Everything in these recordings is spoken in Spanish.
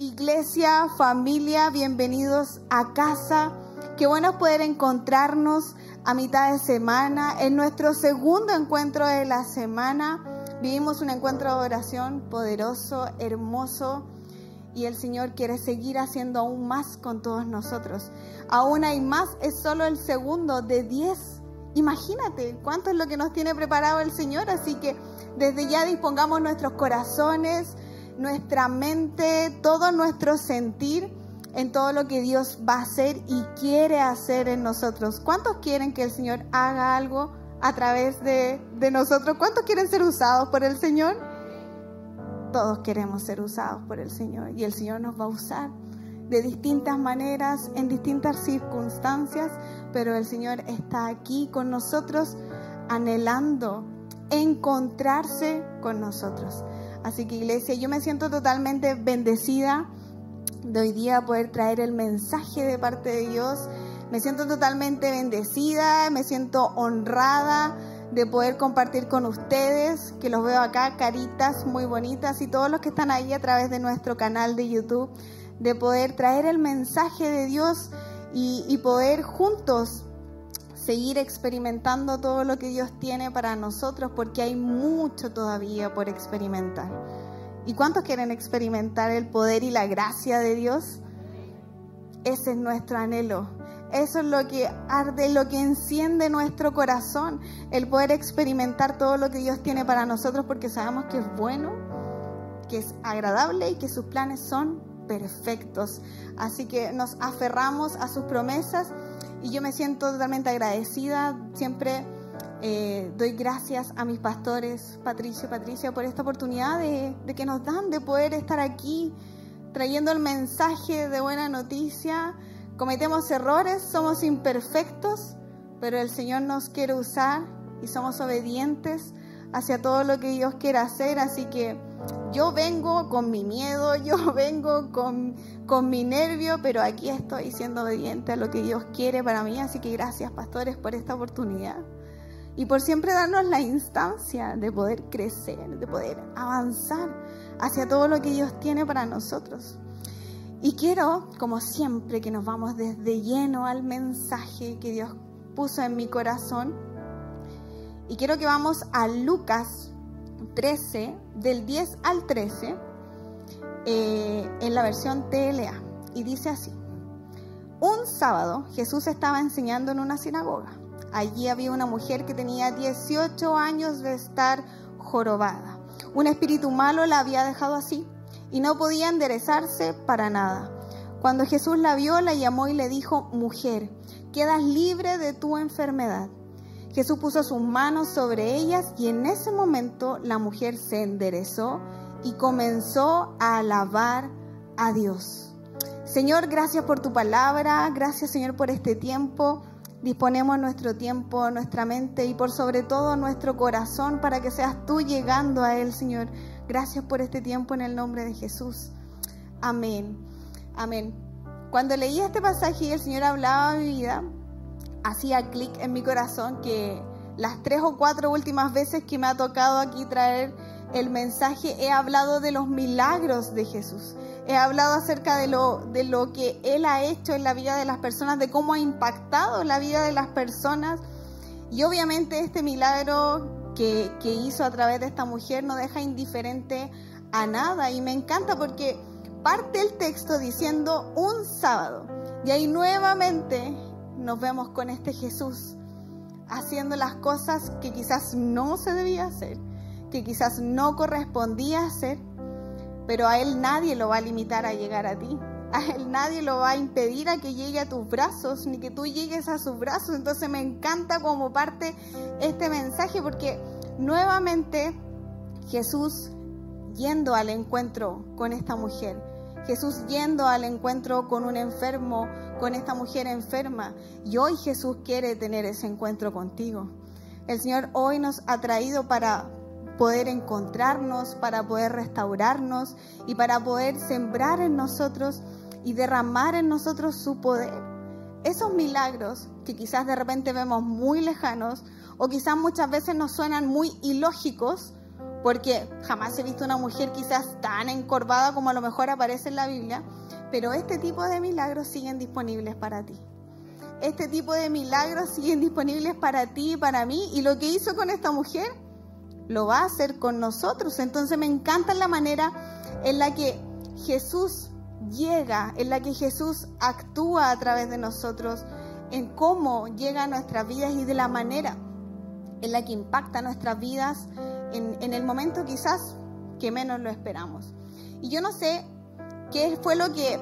Iglesia, familia, bienvenidos a casa. Qué bueno poder encontrarnos a mitad de semana. En nuestro segundo encuentro de la semana vivimos un encuentro de oración poderoso, hermoso. Y el Señor quiere seguir haciendo aún más con todos nosotros. Aún hay más, es solo el segundo de diez. Imagínate cuánto es lo que nos tiene preparado el Señor. Así que desde ya dispongamos nuestros corazones, nuestra mente, todo nuestro sentir en todo lo que Dios va a hacer y quiere hacer en nosotros. ¿Cuántos quieren que el Señor haga algo a través de, de nosotros? ¿Cuántos quieren ser usados por el Señor? Todos queremos ser usados por el Señor y el Señor nos va a usar de distintas maneras, en distintas circunstancias, pero el Señor está aquí con nosotros anhelando encontrarse con nosotros. Así que iglesia, yo me siento totalmente bendecida de hoy día poder traer el mensaje de parte de Dios. Me siento totalmente bendecida, me siento honrada de poder compartir con ustedes, que los veo acá, caritas muy bonitas y todos los que están ahí a través de nuestro canal de YouTube, de poder traer el mensaje de Dios y, y poder juntos seguir experimentando todo lo que Dios tiene para nosotros, porque hay mucho todavía por experimentar. ¿Y cuántos quieren experimentar el poder y la gracia de Dios? Ese es nuestro anhelo. Eso es lo que arde, lo que enciende nuestro corazón, el poder experimentar todo lo que Dios tiene para nosotros porque sabemos que es bueno, que es agradable y que sus planes son perfectos. Así que nos aferramos a sus promesas y yo me siento totalmente agradecida. Siempre eh, doy gracias a mis pastores, Patricio Patricia, por esta oportunidad de que nos dan de poder estar aquí trayendo el mensaje de buena noticia. Cometemos errores, somos imperfectos, pero el Señor nos quiere usar y somos obedientes hacia todo lo que Dios quiere hacer. Así que yo vengo con mi miedo, yo vengo con, con mi nervio, pero aquí estoy siendo obediente a lo que Dios quiere para mí. Así que gracias, pastores, por esta oportunidad y por siempre darnos la instancia de poder crecer, de poder avanzar hacia todo lo que Dios tiene para nosotros. Y quiero, como siempre, que nos vamos desde lleno al mensaje que Dios puso en mi corazón. Y quiero que vamos a Lucas 13, del 10 al 13, eh, en la versión TLA. Y dice así, un sábado Jesús estaba enseñando en una sinagoga Allí había una mujer que tenía 18 años de estar jorobada. Un espíritu malo la había dejado así y no podía enderezarse para nada. Cuando Jesús la vio, la llamó y le dijo, mujer, quedas libre de tu enfermedad. Jesús puso sus manos sobre ellas y en ese momento la mujer se enderezó y comenzó a alabar a Dios. Señor, gracias por tu palabra, gracias Señor por este tiempo disponemos nuestro tiempo, nuestra mente y por sobre todo nuestro corazón para que seas tú llegando a Él, Señor. Gracias por este tiempo en el nombre de Jesús. Amén. Amén. Cuando leí este pasaje y el Señor hablaba a mi vida, hacía clic en mi corazón que las tres o cuatro últimas veces que me ha tocado aquí traer el mensaje he hablado de los milagros de Jesús he hablado acerca de lo, de lo que Él ha hecho en la vida de las personas, de cómo ha impactado la vida de las personas. Y obviamente este milagro que, que hizo a través de esta mujer no deja indiferente a nada. Y me encanta porque parte el texto diciendo un sábado. Y ahí nuevamente nos vemos con este Jesús haciendo las cosas que quizás no se debía hacer, que quizás no correspondía hacer, pero a Él nadie lo va a limitar a llegar a ti. A Él nadie lo va a impedir a que llegue a tus brazos, ni que tú llegues a sus brazos. Entonces me encanta como parte este mensaje porque nuevamente Jesús yendo al encuentro con esta mujer, Jesús yendo al encuentro con un enfermo, con esta mujer enferma. Y hoy Jesús quiere tener ese encuentro contigo. El Señor hoy nos ha traído para poder encontrarnos, para poder restaurarnos y para poder sembrar en nosotros y derramar en nosotros su poder. Esos milagros que quizás de repente vemos muy lejanos o quizás muchas veces nos suenan muy ilógicos, porque jamás he visto una mujer quizás tan encorvada como a lo mejor aparece en la Biblia, pero este tipo de milagros siguen disponibles para ti. Este tipo de milagros siguen disponibles para ti y para mí. Y lo que hizo con esta mujer, lo va a hacer con nosotros. Entonces me encanta la manera en la que Jesús llega, en la que Jesús actúa a través de nosotros, en cómo llega a nuestras vidas y de la manera en la que impacta nuestras vidas en, el momento quizás que menos lo esperamos. Y yo no sé qué fue lo que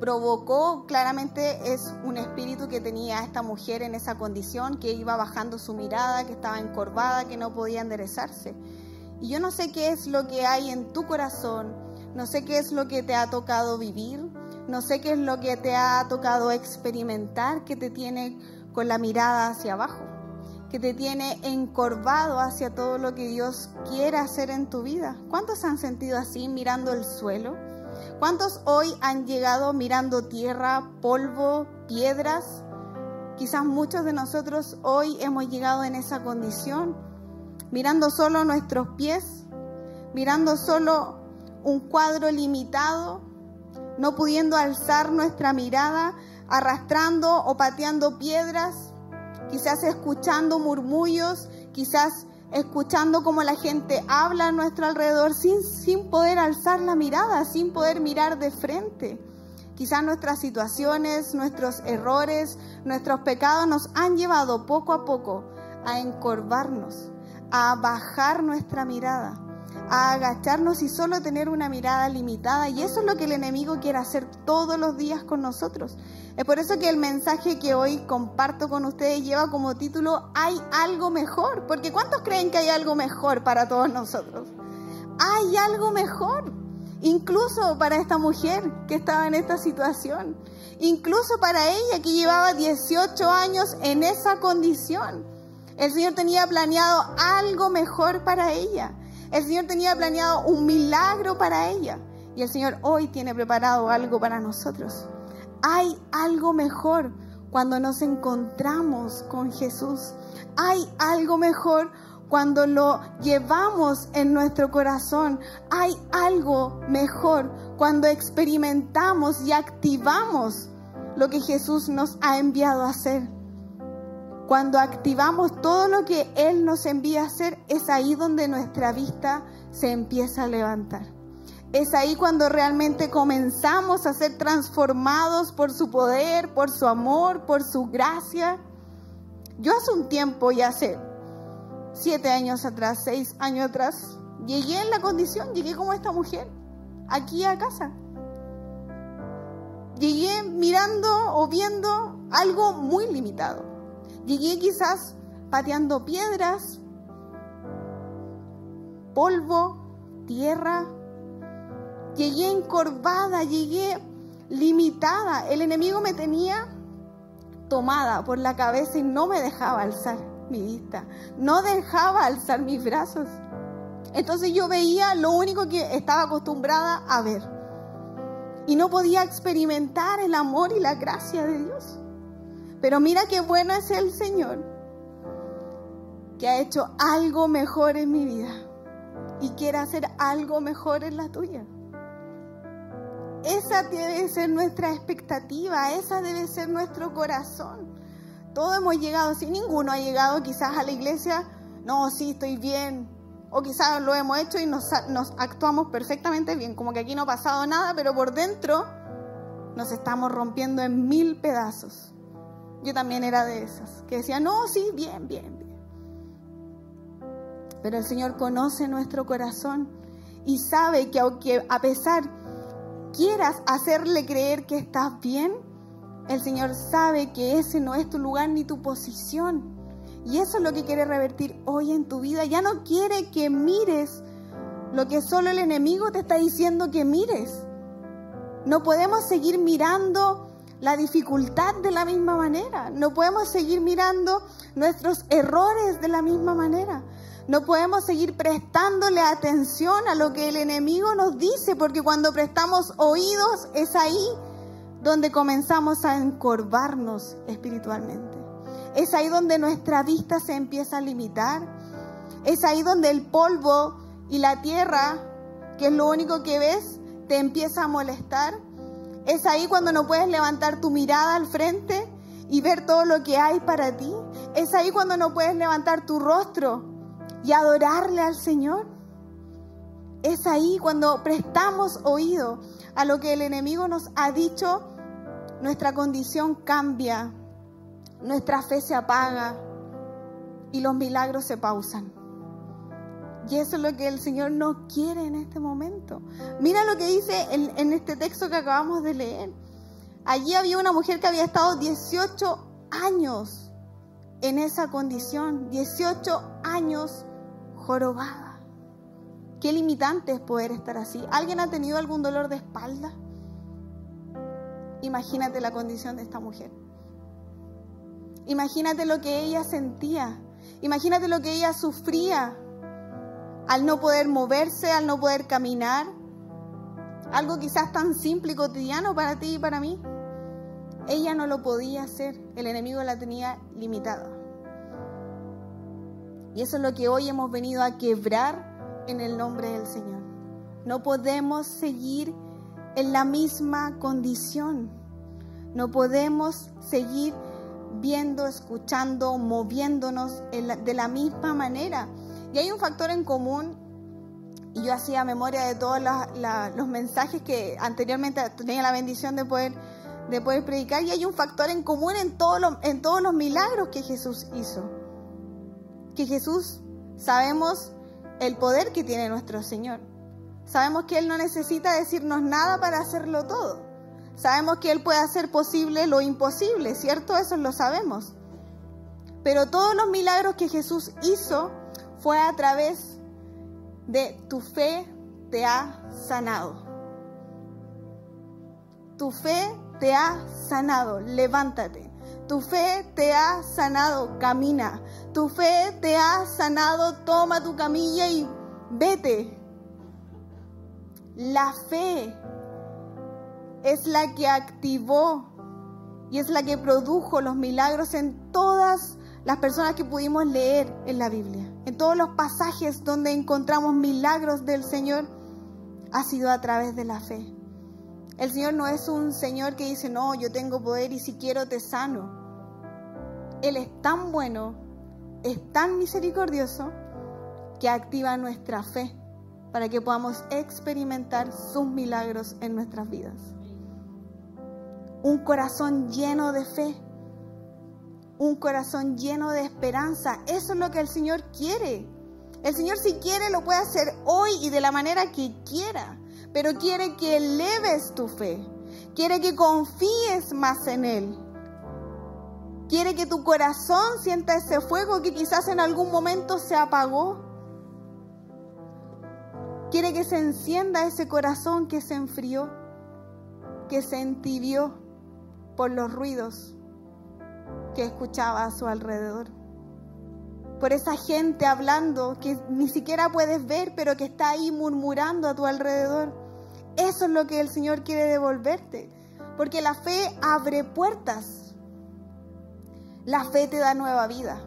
provocó claramente es un espíritu que tenía esta mujer en esa condición, que iba bajando su mirada, que estaba encorvada, que no podía enderezarse. Y yo no sé qué es lo que hay en tu corazón, no sé qué es lo que te ha tocado vivir, no sé qué es lo que te ha tocado experimentar que te tiene con la mirada hacia abajo, que te tiene encorvado hacia todo lo que Dios quiere hacer en tu vida. ¿Cuántos han sentido así mirando el suelo? ¿Cuántos hoy han llegado mirando tierra, polvo, piedras? Quizás muchos de nosotros hoy hemos llegado en esa condición, mirando solo nuestros pies, mirando solo un cuadro limitado, no pudiendo alzar nuestra mirada, arrastrando o pateando piedras, quizás escuchando murmullos, quizás escuchando cómo la gente habla a nuestro alrededor sin, sin poder alzar la mirada, sin poder mirar de frente. Quizás nuestras situaciones, nuestros errores, nuestros pecados nos han llevado poco a poco a encorvarnos, a bajar nuestra mirada, a agacharnos y solo tener una mirada limitada. Y eso es lo que el enemigo quiere hacer todos los días con nosotros. Es por eso que el mensaje que hoy comparto con ustedes lleva como título Hay algo mejor. Porque ¿cuántos creen que hay algo mejor para todos nosotros? Hay algo mejor. Incluso para esta mujer que estaba en esta situación. Incluso para ella que llevaba 18 años en esa condición. El Señor tenía planeado algo mejor para ella. El Señor tenía planeado un milagro para ella. Y el Señor hoy tiene preparado algo para nosotros. Hay algo mejor cuando nos encontramos con Jesús. Hay algo mejor cuando lo llevamos en nuestro corazón. Hay algo mejor cuando experimentamos y activamos lo que Jesús nos ha enviado a hacer. Cuando activamos todo lo que Él nos envía a hacer, es ahí donde nuestra vista se empieza a levantar. Es ahí cuando realmente comenzamos a ser transformados por su poder, por su amor, por su gracia. Yo hace un tiempo, ya hace siete años atrás, seis años atrás, llegué en la condición, llegué como esta mujer, aquí a casa. Llegué mirando o viendo algo muy limitado. Llegué quizás pateando piedras, polvo, tierra, Llegué encorvada, llegué limitada. El enemigo me tenía tomada por la cabeza y no me dejaba alzar mi vista, no dejaba alzar mis brazos. Entonces yo veía lo único que estaba acostumbrada a ver. Y no podía experimentar el amor y la gracia de Dios. Pero mira qué bueno es el Señor, que ha hecho algo mejor en mi vida y quiere hacer algo mejor en la tuya. Esa debe ser nuestra expectativa, esa debe ser nuestro corazón. Todos hemos llegado, si ninguno ha llegado quizás a la iglesia, no, sí, estoy bien. O quizás lo hemos hecho y nos, nos actuamos perfectamente bien, como que aquí no ha pasado nada, pero por dentro nos estamos rompiendo en mil pedazos. Yo también era de esas, que decía, no, sí, bien, bien, bien. Pero el Señor conoce nuestro corazón y sabe que aunque a pesar quieras hacerle creer que estás bien, el Señor sabe que ese no es tu lugar ni tu posición. Y eso es lo que quiere revertir hoy en tu vida. Ya no quiere que mires lo que solo el enemigo te está diciendo que mires. No podemos seguir mirando la dificultad de la misma manera. No podemos seguir mirando nuestros errores de la misma manera. No podemos seguir prestándole atención a lo que el enemigo nos dice, porque cuando prestamos oídos es ahí donde comenzamos a encorvarnos espiritualmente. Es ahí donde nuestra vista se empieza a limitar. Es ahí donde el polvo y la tierra, que es lo único que ves, te empieza a molestar. Es ahí cuando no puedes levantar tu mirada al frente y ver todo lo que hay para ti. Es ahí cuando no puedes levantar tu rostro y adorarle al Señor. Es ahí cuando prestamos oído a lo que el enemigo nos ha dicho, nuestra condición cambia, nuestra fe se apaga y los milagros se pausan. Y eso es lo que el Señor no quiere en este momento. Mira lo que dice en, este texto que acabamos de leer. Allí había una mujer que había estado 18 años en esa condición, 18 años jorobada. Qué limitante es poder estar así. ¿Alguien ha tenido algún dolor de espalda? Imagínate la condición de esta mujer. Imagínate lo que ella sentía. Imagínate lo que ella sufría al no poder moverse, al no poder caminar. Algo quizás tan simple y cotidiano para ti y para mí. Ella no lo podía hacer. El enemigo la tenía limitada. Y eso es lo que hoy hemos venido a quebrar en el nombre del Señor. No podemos seguir en la misma condición. No podemos seguir viendo, escuchando, moviéndonos de la misma manera. Y hay un factor en común, y yo hacía memoria de todos los mensajes que anteriormente tenía la bendición de poder, de poder predicar, y hay un factor en común en todos los milagros que Jesús hizo. Que Jesús, sabemos el poder que tiene nuestro Señor. Sabemos que Él no necesita decirnos nada para hacerlo todo. Sabemos que Él puede hacer posible lo imposible, ¿cierto? Eso lo sabemos. Pero todos los milagros que Jesús hizo fue a través de tu fe te ha sanado. Tu fe te ha sanado, levántate. Tu fe te ha sanado, camina. Tu fe te ha sanado, toma tu camilla y vete. La fe es la que activó y es la que produjo los milagros en todas las personas que pudimos leer en la Biblia. En todos los pasajes donde encontramos milagros del Señor, ha sido a través de la fe. El Señor no es un Señor que dice, no, yo tengo poder y si quiero te sano. Él es tan bueno, es tan misericordioso, que activa nuestra fe para que podamos experimentar sus milagros en nuestras vidas un corazón lleno de fe, un corazón lleno de esperanza. Eso es lo que el Señor quiere. El Señor si quiere lo puede hacer hoy y de la manera que quiera, pero quiere que eleves tu fe, quiere que confíes más en Él. Quiere que tu corazón sienta ese fuego que quizás en algún momento se apagó. Quiere que se encienda ese corazón que se enfrió, que se entibió por los ruidos que escuchaba a su alrededor. Por esa gente hablando que ni siquiera puedes ver, pero que está ahí murmurando a tu alrededor. Eso es lo que el Señor quiere devolverte. Porque la fe abre puertas. La fe te da nueva vida.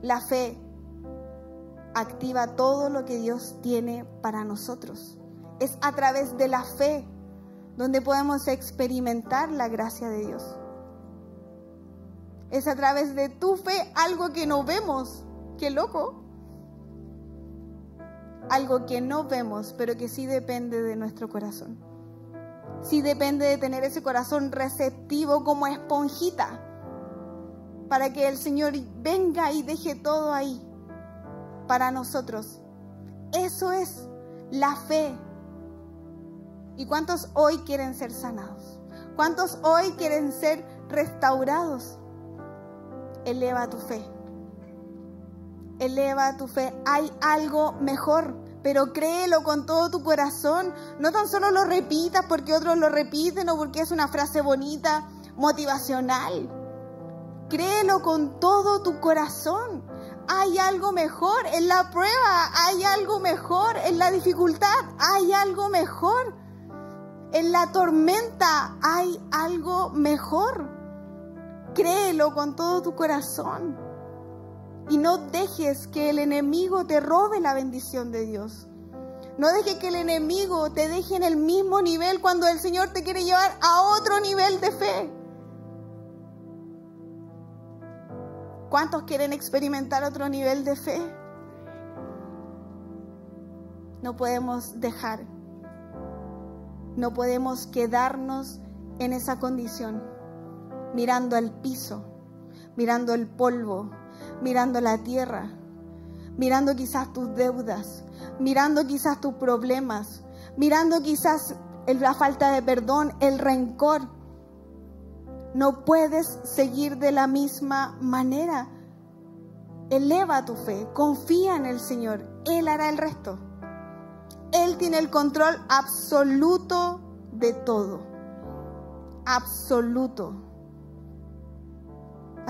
La fe activa todo lo que Dios tiene para nosotros. Es a través de la fe donde podemos experimentar la gracia de Dios. Es a través de tu fe algo que no vemos. Qué loco. Algo que no vemos, pero que sí depende de nuestro corazón. Sí depende de tener ese corazón receptivo como esponjita para que el Señor venga y deje todo ahí para nosotros. Eso es la fe ¿Y cuántos hoy quieren ser sanados? ¿Cuántos hoy quieren ser restaurados? Eleva tu fe. Eleva tu fe. Hay algo mejor, pero créelo con todo tu corazón. No tan solo lo repitas porque otros lo repiten o porque es una frase bonita, motivacional. Créelo con todo tu corazón. Hay algo mejor en la prueba, hay algo mejor en la dificultad, hay algo mejor. En la tormenta hay algo mejor. Créelo con todo tu corazón. Y no dejes que el enemigo te robe la bendición de Dios. No dejes que el enemigo te deje en el mismo nivel cuando el Señor te quiere llevar a otro nivel de fe. ¿Cuántos quieren experimentar otro nivel de fe? No podemos dejar, no podemos quedarnos en esa condición, mirando al piso, mirando el polvo, mirando la tierra, mirando quizás tus deudas, mirando quizás tus problemas, mirando quizás la falta de perdón, el rencor. No puedes seguir de la misma manera. Eleva tu fe, confía en el Señor, Él hará el resto. Él tiene el control absoluto de todo. Absoluto.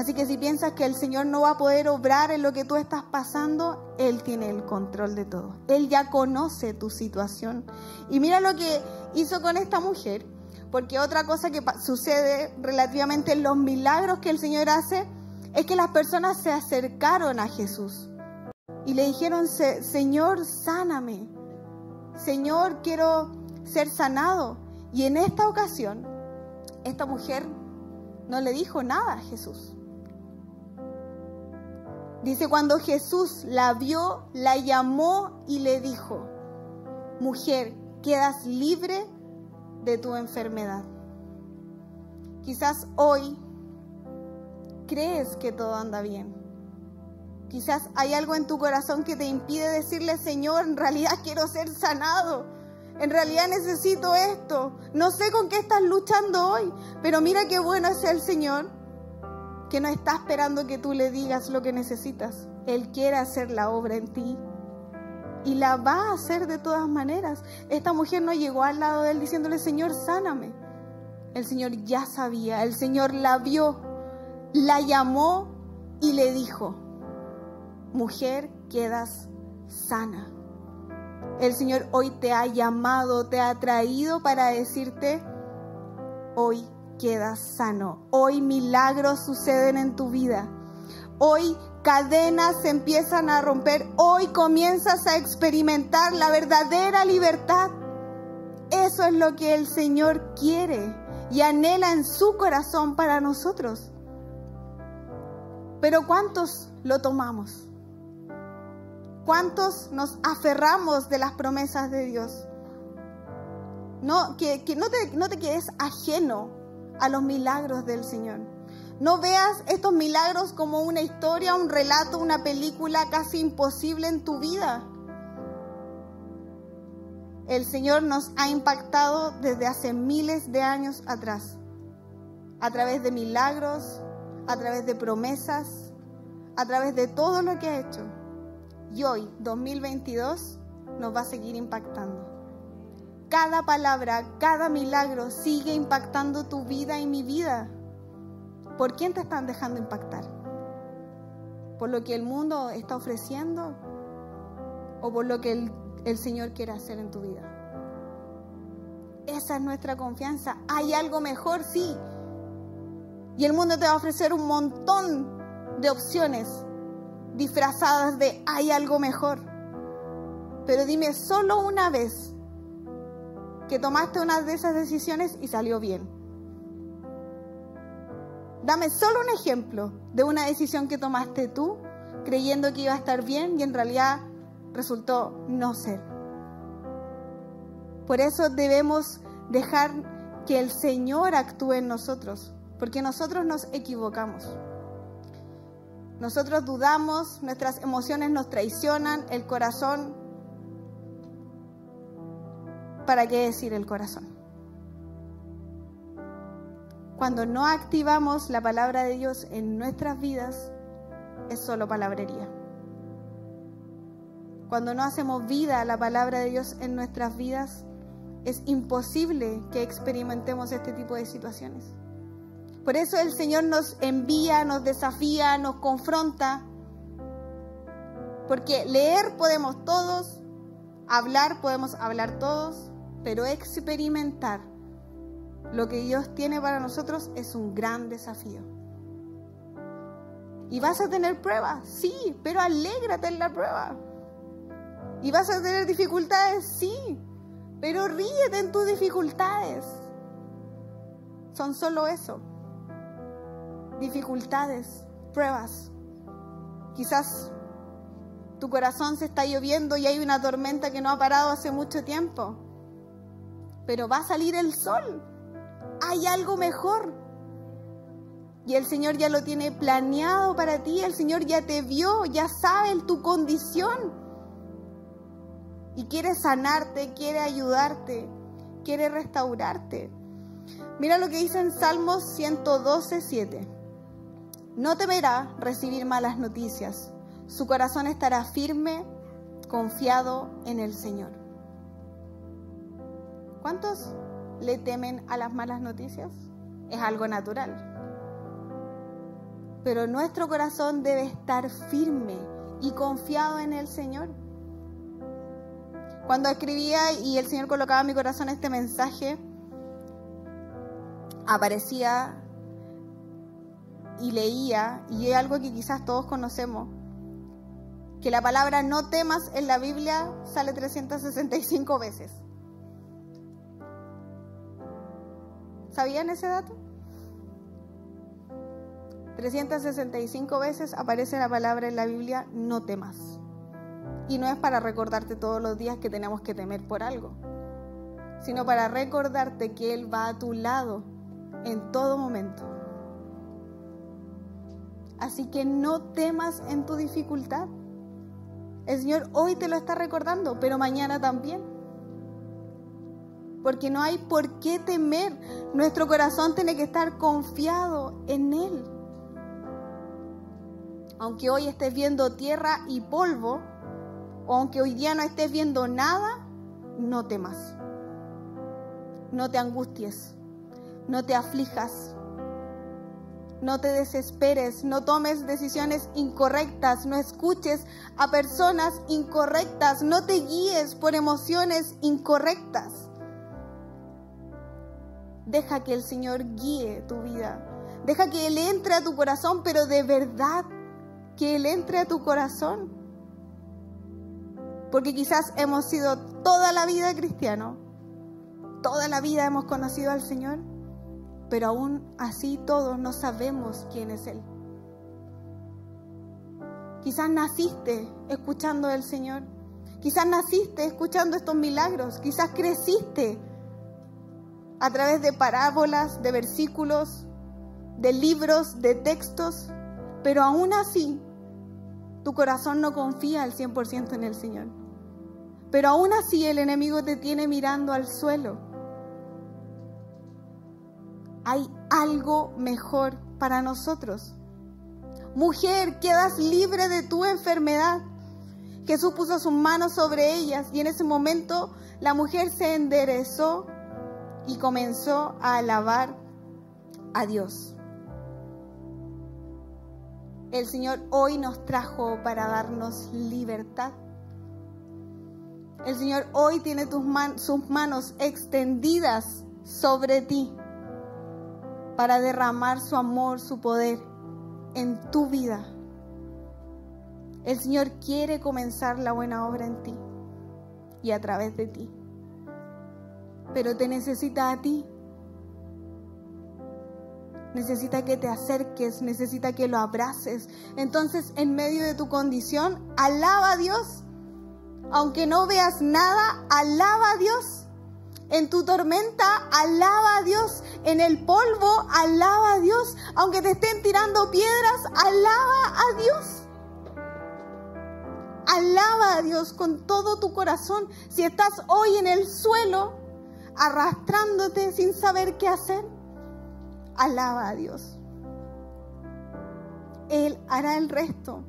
Así que si piensas que el Señor no va a poder obrar en lo que tú estás pasando, Él tiene el control de todo. Él ya conoce tu situación. Y mira lo que hizo con esta mujer, porque otra cosa que sucede relativamente en los milagros que el Señor hace es que las personas se acercaron a Jesús y le dijeron, Señor, sáname. Señor, quiero ser sanado. Y en esta ocasión, esta mujer no le dijo nada a Jesús. Dice, cuando Jesús la vio, la llamó y le dijo, mujer, quedas libre de tu enfermedad. Quizás hoy crees que todo anda bien. Quizás hay algo en tu corazón que te impide decirle, Señor, en realidad quiero ser sanado. En realidad necesito esto. No sé con qué estás luchando hoy, pero mira qué bueno es el Señor que no está esperando que tú le digas lo que necesitas. Él quiere hacer la obra en ti y la va a hacer de todas maneras. Esta mujer no llegó al lado de él diciéndole, Señor, sáname. El Señor ya sabía, el Señor la vio, la llamó y le dijo, mujer, quedas sana. El Señor hoy te ha llamado, te ha traído para decirte, hoy quedas sano. Hoy milagros suceden en tu vida. Hoy cadenas se empiezan a romper. Hoy comienzas a experimentar la verdadera libertad. Eso es lo que el Señor quiere y anhela en su corazón para nosotros. Pero ¿cuántos lo tomamos? ¿Cuántos nos aferramos de las promesas de Dios? No, que, no, te, no te quedes ajeno a los milagros del Señor. No veas estos milagros como una historia, un relato, una película casi imposible en tu vida. El Señor nos ha impactado desde hace miles de años atrás, a través de milagros, a través de promesas, a través de todo lo que ha hecho. Y hoy, 2022, nos va a seguir impactando cada palabra, cada milagro sigue impactando tu vida y mi vida. ¿Por quién te están dejando impactar? ¿Por lo que el mundo está ofreciendo? ¿O por lo que el, Señor quiere hacer en tu vida? Esa es nuestra confianza. ¿Hay algo mejor? Sí. Y el mundo te va a ofrecer un montón de opciones disfrazadas de hay algo mejor. Pero dime solo una vez que tomaste una de esas decisiones y salió bien. Dame solo un ejemplo de una decisión que tomaste tú creyendo que iba a estar bien y en realidad resultó no ser. Por eso debemos dejar que el Señor actúe en nosotros, porque nosotros nos equivocamos. Nosotros dudamos, nuestras emociones nos traicionan, el corazón ¿para qué decir el corazón? Cuando no activamos la palabra de Dios en nuestras vidas, es solo palabrería. Cuando no hacemos vida a la palabra de Dios en nuestras vidas, es imposible que experimentemos este tipo de situaciones. Por eso el Señor nos envía, nos desafía, nos confronta, porque leer podemos todos, hablar podemos hablar todos, pero experimentar lo que Dios tiene para nosotros es un gran desafío. Y vas a tener pruebas, sí, pero alégrate en la prueba. Y vas a tener dificultades, sí, pero ríete en tus dificultades. Son solo eso. Dificultades, pruebas. Quizás tu corazón se está lloviendo y hay una tormenta que no ha parado hace mucho tiempo. Pero va a salir el sol. Hay algo mejor. Y el Señor ya lo tiene planeado para ti, el Señor ya te vio, ya sabe tu condición. Y quiere sanarte, quiere ayudarte, quiere restaurarte. Mira lo que dice en Salmos 112, 7. No temerá recibir malas noticias. Su corazón estará firme, confiado en el Señor. ¿Cuántos le temen a las malas noticias? Es algo natural pero nuestro corazón debe estar firme y confiado en el Señor. Cuando escribía y el Señor colocaba en mi corazón este mensaje, aparecía y leía, y es algo que quizás todos conocemos, que la palabra no temas en la Biblia sale 365 veces. ¿Sabían ese dato? 365 veces aparece la palabra en la Biblia, no temas. Y no es para recordarte todos los días que tenemos que temer por algo, sino para recordarte que Él va a tu lado en todo momento. Así que no temas en tu dificultad. El Señor hoy te lo está recordando, pero mañana también. Porque no hay por qué temer. Nuestro corazón tiene que estar confiado en Él aunque hoy estés viendo tierra y polvo, o aunque hoy día no estés viendo nada, no temas. No te angusties, no te aflijas, no te desesperes, no tomes decisiones incorrectas, no escuches a personas incorrectas, no te guíes por emociones incorrectas. Deja que el Señor guíe tu vida. Deja que Él entre a tu corazón, pero de verdad que Él entre a tu corazón. Porque quizás hemos sido toda la vida cristianos, toda la vida hemos conocido al Señor, pero aún así todos no sabemos quién es Él. Quizás naciste escuchando al Señor, quizás naciste escuchando estos milagros, quizás creciste a través de parábolas, de versículos, de libros, de textos, pero aún así tu corazón no confía al 100% en el Señor. Pero aún así el enemigo te tiene mirando al suelo. Hay algo mejor para nosotros. Mujer, quedas libre de tu enfermedad. Jesús puso sus manos sobre ellas y en ese momento la mujer se enderezó y comenzó a alabar a Dios. El Señor hoy nos trajo para darnos libertad. El Señor hoy tiene sus manos extendidas sobre ti para derramar su amor, su poder en tu vida. El Señor quiere comenzar la buena obra en ti y a través de ti. Pero te necesita a ti necesita que te acerques, necesita que lo abraces. Entonces, en medio de tu condición, alaba a Dios. Aunque no veas nada, alaba a Dios. En tu tormenta, alaba a Dios. En el polvo, alaba a Dios. Aunque te estén tirando piedras, alaba a Dios. Alaba a Dios con todo tu corazón. Si estás hoy en el suelo, arrastrándote sin saber qué hacer, alaba a Dios. Él hará el resto.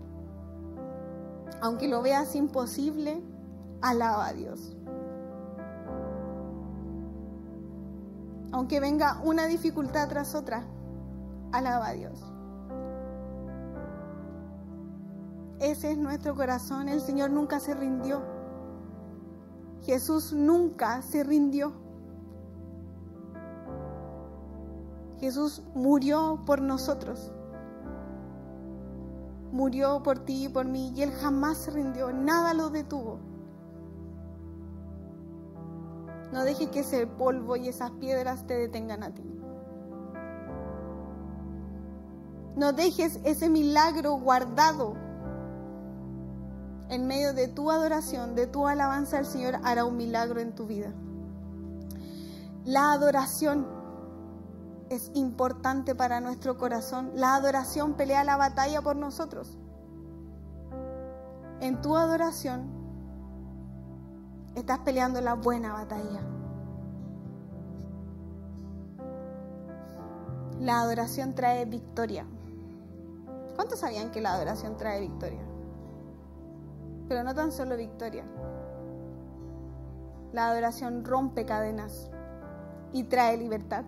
Aunque lo veas imposible, alaba a Dios. Aunque venga una dificultad tras otra, alaba a Dios. Ese es nuestro corazón. El Señor nunca se rindió. Jesús nunca se rindió. Jesús murió por nosotros. murió por ti y por mí y Él jamás se rindió, nada lo detuvo. No dejes que ese polvo y esas piedras te detengan a ti. No dejes ese milagro guardado. En medio de tu adoración, de tu alabanza, el Señor hará un milagro en tu vida. La adoración es importante para nuestro corazón. La adoración pelea la batalla por nosotros. En tu adoración estás peleando la buena batalla. La adoración trae victoria. ¿Cuántos sabían que la adoración trae victoria? Pero no tan solo victoria. La adoración rompe cadenas y trae libertad.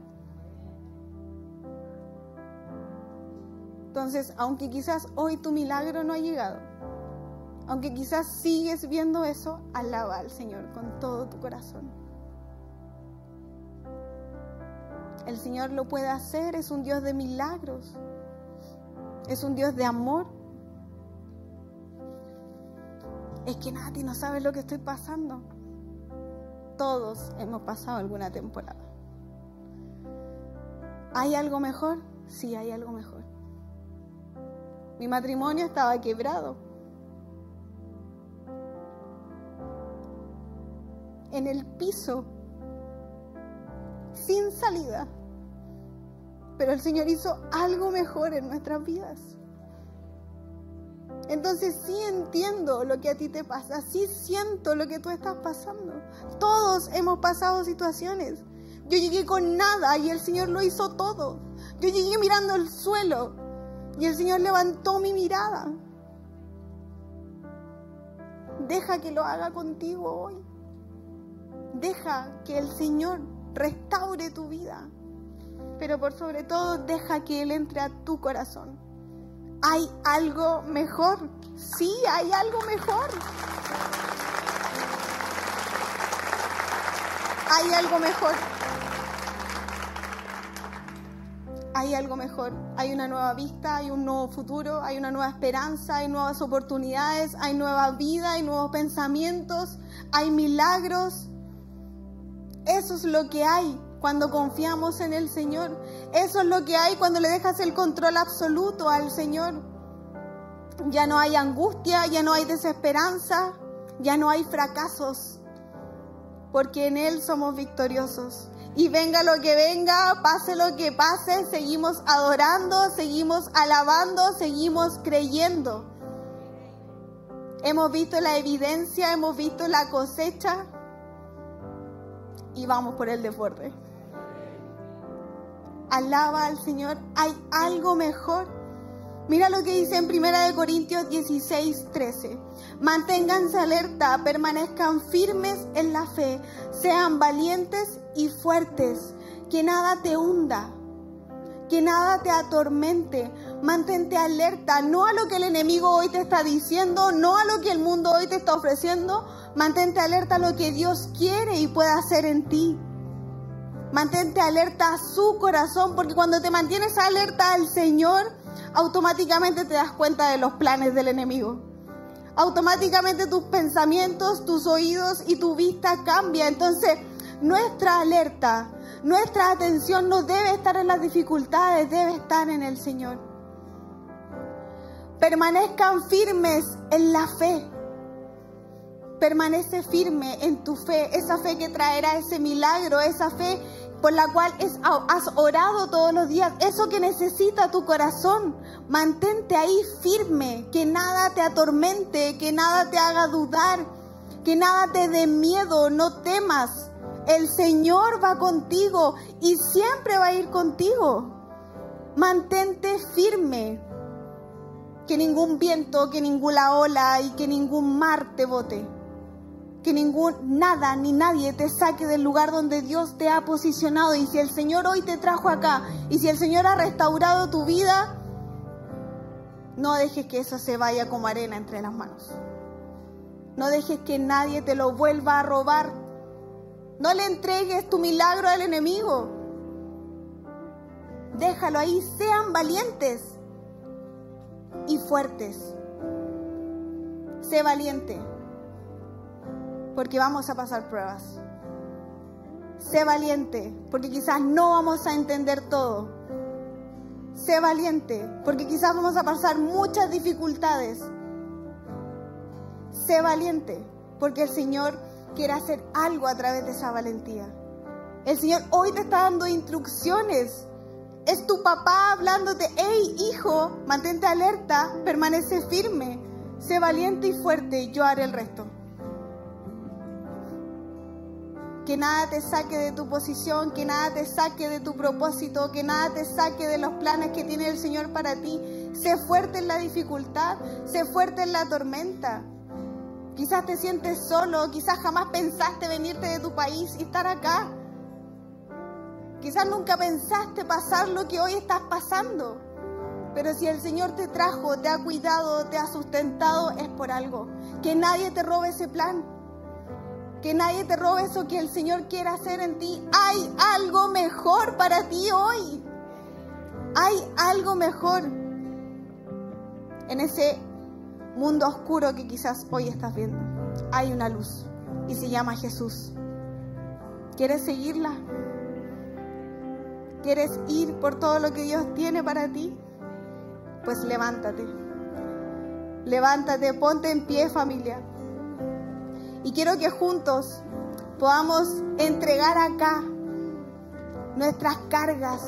Entonces, aunque quizás hoy tu milagro no ha llegado, aunque quizás sigues viendo eso, alaba al Señor con todo tu corazón. El Señor lo puede hacer, es un Dios de milagros, es un Dios de amor. Es que Nati no sabe lo que estoy pasando. Todos hemos pasado alguna temporada. ¿Hay algo mejor? Sí, hay algo mejor. Mi matrimonio estaba quebrado. En el piso, sin salida. Pero el Señor hizo algo mejor en nuestras vidas. Entonces sí entiendo lo que a ti te pasa, sí siento lo que tú estás pasando. Todos hemos pasado situaciones. Yo llegué con nada y el Señor lo hizo todo. Yo llegué mirando el suelo y el Señor levantó mi mirada. Deja que lo haga contigo hoy. Deja que el Señor restaure tu vida. Pero por sobre todo, deja que Él entre a tu corazón. Hay algo mejor. Sí, hay algo mejor. Hay algo mejor. Hay algo mejor, hay una nueva vista, hay un nuevo futuro, hay una nueva esperanza, hay nuevas oportunidades, hay nueva vida, hay nuevos pensamientos, hay milagros. Eso es lo que hay cuando confiamos en el Señor. Eso es lo que hay cuando le dejas el control absoluto al Señor. Ya no hay angustia, ya no hay desesperanza, ya no hay fracasos, porque en Él somos victoriosos. Y venga lo que venga, pase lo que pase, seguimos adorando, seguimos alabando, seguimos creyendo. Hemos visto la evidencia, hemos visto la cosecha y vamos por el deporte. Alaba al Señor, hay algo mejor. Mira lo que dice en 1 Corintios 16, 13. Manténganse alerta, permanezcan firmes en la fe, sean valientes y fuertes, que nada te hunda, que nada te atormente. Mantente alerta, no a lo que el enemigo hoy te está diciendo, no a lo que el mundo hoy te está ofreciendo. Mantente alerta a lo que Dios quiere y puede hacer en ti. Mantente alerta a su corazón, porque cuando te mantienes alerta al Señor, automáticamente te das cuenta de los planes del enemigo. Automáticamente tus pensamientos, tus oídos y tu vista cambia. Entonces, nuestra alerta, nuestra atención no debe estar en las dificultades, debe estar en el Señor. Permanezcan firmes en la fe. Permanece firme en tu fe, esa fe que traerá ese milagro, esa fe por la cual has orado todos los días, eso que necesita tu corazón. Mantente ahí firme, que nada te atormente, que nada te haga dudar, que nada te dé miedo, no temas. El Señor va contigo y siempre va a ir contigo. Mantente firme. Que ningún viento, que ninguna ola y que ningún mar te bote que ningún nada ni nadie te saque del lugar donde Dios te ha posicionado. Y si el Señor hoy te trajo acá, y si el Señor ha restaurado tu vida, no dejes que eso se vaya como arena entre las manos. No dejes que nadie te lo vuelva a robar. No le entregues tu milagro al enemigo. Déjalo ahí, sean valientes. y fuertes. Sé valiente, porque vamos a pasar pruebas. Sé valiente, porque quizás no vamos a entender todo. Sé valiente, porque quizás vamos a pasar muchas dificultades. Sé valiente, porque el Señor quiere hacer algo a través de esa valentía. El Señor hoy te está dando instrucciones. Es tu papá hablándote, hey hijo, mantente alerta, permanece firme, sé valiente y fuerte, yo haré el resto. Que nada te saque de tu posición, que nada te saque de tu propósito, que nada te saque de los planes que tiene el Señor para ti. Sé fuerte en la dificultad, sé fuerte en la tormenta. Quizás te sientes solo, quizás jamás pensaste venirte de tu país y estar acá. Quizás nunca pensaste pasar lo que hoy estás pasando. Pero si el Señor te trajo, te ha cuidado, te ha sustentado, es por algo. Que nadie te robe ese plan. Que nadie te robe eso que el Señor quiere hacer en ti. Hay algo mejor para ti hoy. Hay algo mejor en ese mundo oscuro que quizás hoy estás viendo. Hay una luz y se llama Jesús. ¿Quieres seguirla? ¿Quieres ir por todo lo que Dios tiene para ti? Pues levántate. Levántate, ponte en pie familia. Y quiero que juntos podamos entregar acá nuestras cargas,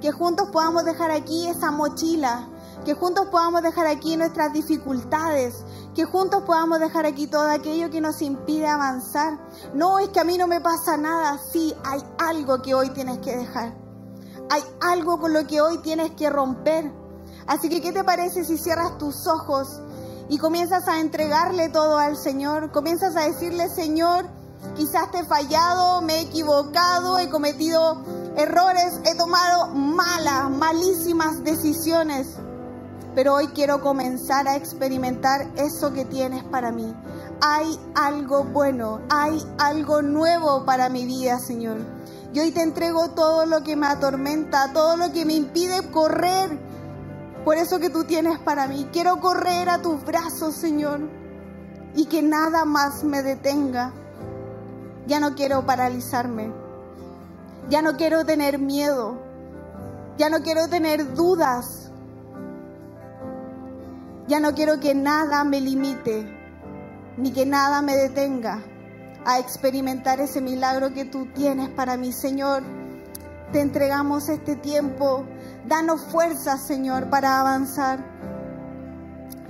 que juntos podamos dejar aquí esa mochila, que juntos podamos dejar aquí nuestras dificultades, que juntos podamos dejar aquí todo aquello que nos impide avanzar. No es que a mí no me pasa nada, sí, hay algo que hoy tienes que dejar. Hay algo con lo que hoy tienes que romper. Así que, ¿qué te parece si cierras tus ojos y comienzas a entregarle todo al Señor? Comienzas a decirle, Señor, quizás te he fallado, me he equivocado, he cometido errores, he tomado malas, malísimas decisiones. Pero hoy quiero comenzar a experimentar eso que tienes para mí. Hay algo bueno, hay algo nuevo para mi vida, Señor. Y hoy te entrego todo lo que me atormenta, todo lo que me impide correr por eso que tú tienes para mí. Quiero correr a tus brazos, Señor, y que nada más me detenga. Ya no quiero paralizarme. Ya no quiero tener miedo. Ya no quiero tener dudas. Ya no quiero que nada me limite, ni que nada me detenga a experimentar ese milagro que tú tienes para mí, Señor. Te entregamos este tiempo. Danos fuerza, Señor, para avanzar.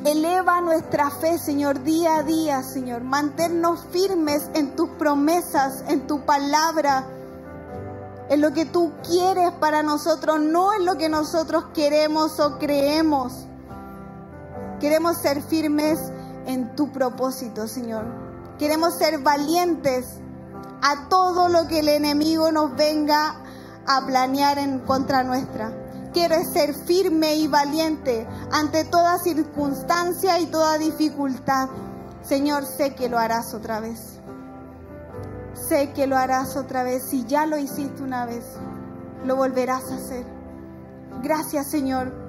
Eleva nuestra fe, Señor, día a día, Señor. Manténnos firmes en tus promesas, en tu palabra, en lo que tú quieres para nosotros, no en lo que nosotros queremos o creemos. Queremos ser firmes en tu propósito, Señor. Queremos ser valientes a todo lo que el enemigo nos venga a planear en contra nuestra. Quiero ser firme y valiente ante toda circunstancia y toda dificultad. Señor, sé que lo harás otra vez. Sé que lo harás otra vez. Si ya lo hiciste una vez, lo volverás a hacer. Gracias, Señor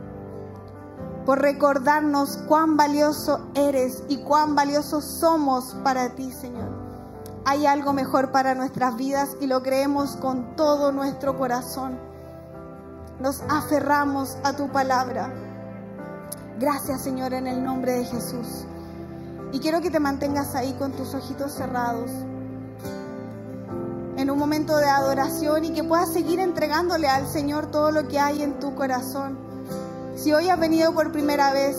por recordarnos cuán valioso eres y cuán valiosos somos para ti, Señor. Hay algo mejor para nuestras vidas y lo creemos con todo nuestro corazón. Nos aferramos a tu palabra. Gracias, Señor, en el nombre de Jesús. Y quiero que te mantengas ahí con tus ojitos cerrados en un momento de adoración y que puedas seguir entregándole al Señor todo lo que hay en tu corazón. Si hoy has venido por primera vez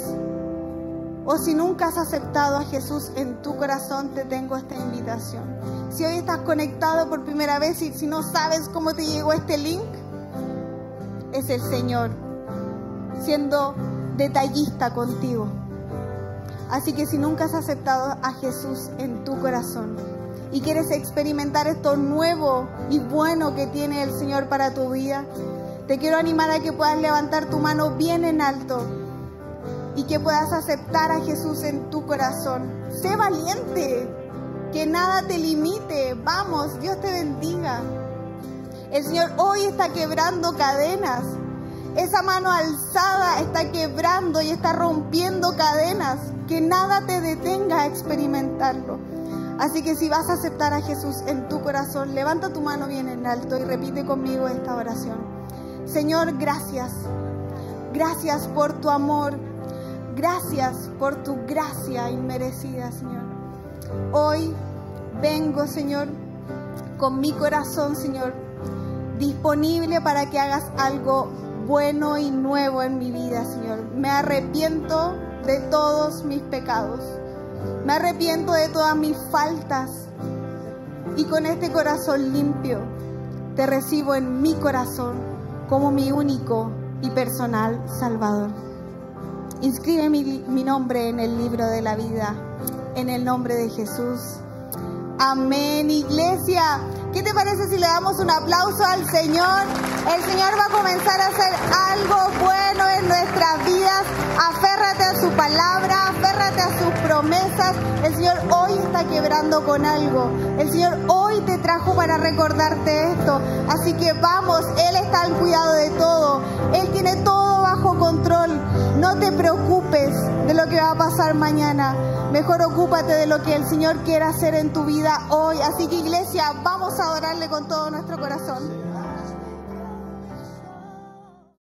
o si nunca has aceptado a Jesús en tu corazón, te tengo esta invitación. Si hoy estás conectado por primera vez y si no sabes cómo te llegó este link, es el Señor siendo detallista contigo. Así que si nunca has aceptado a Jesús en tu corazón y quieres experimentar esto nuevo y bueno que tiene el Señor para tu vida, te quiero animar a que puedas levantar tu mano bien en alto y que puedas aceptar a Jesús en tu corazón. Sé valiente, que nada te limite. Vamos, Dios te bendiga. El Señor hoy está quebrando cadenas. Esa mano alzada está quebrando y está rompiendo cadenas. Que nada te detenga a experimentarlo. Así que si vas a aceptar a Jesús en tu corazón, levanta tu mano bien en alto y repite conmigo esta oración. Señor, gracias. Gracias por tu amor. Gracias por tu gracia inmerecida, Señor. Hoy vengo, Señor, con mi corazón, Señor, disponible para que hagas algo bueno y nuevo en mi vida, Señor. Me arrepiento de todos mis pecados. Me arrepiento de todas mis faltas. Y con este corazón limpio, te recibo en mi corazón como mi único y personal Salvador. Inscribe mi, mi nombre en el libro de la vida, en el nombre de Jesús. Amén, iglesia. ¿Qué te parece si le damos un aplauso al Señor? El Señor va a comenzar a hacer algo bueno en nuestras vidas. Aférrate a su palabra, aférrate a sus promesas. El Señor hoy está quebrando con algo. El Señor hoy te trajo para recordarte esto. Así que vamos, Él está al cuidado de todo. Él tiene todo control. No te preocupes de lo que va a pasar mañana. Mejor ocúpate de lo que el Señor quiere hacer en tu vida hoy. Así que iglesia, vamos a adorarle con todo nuestro corazón.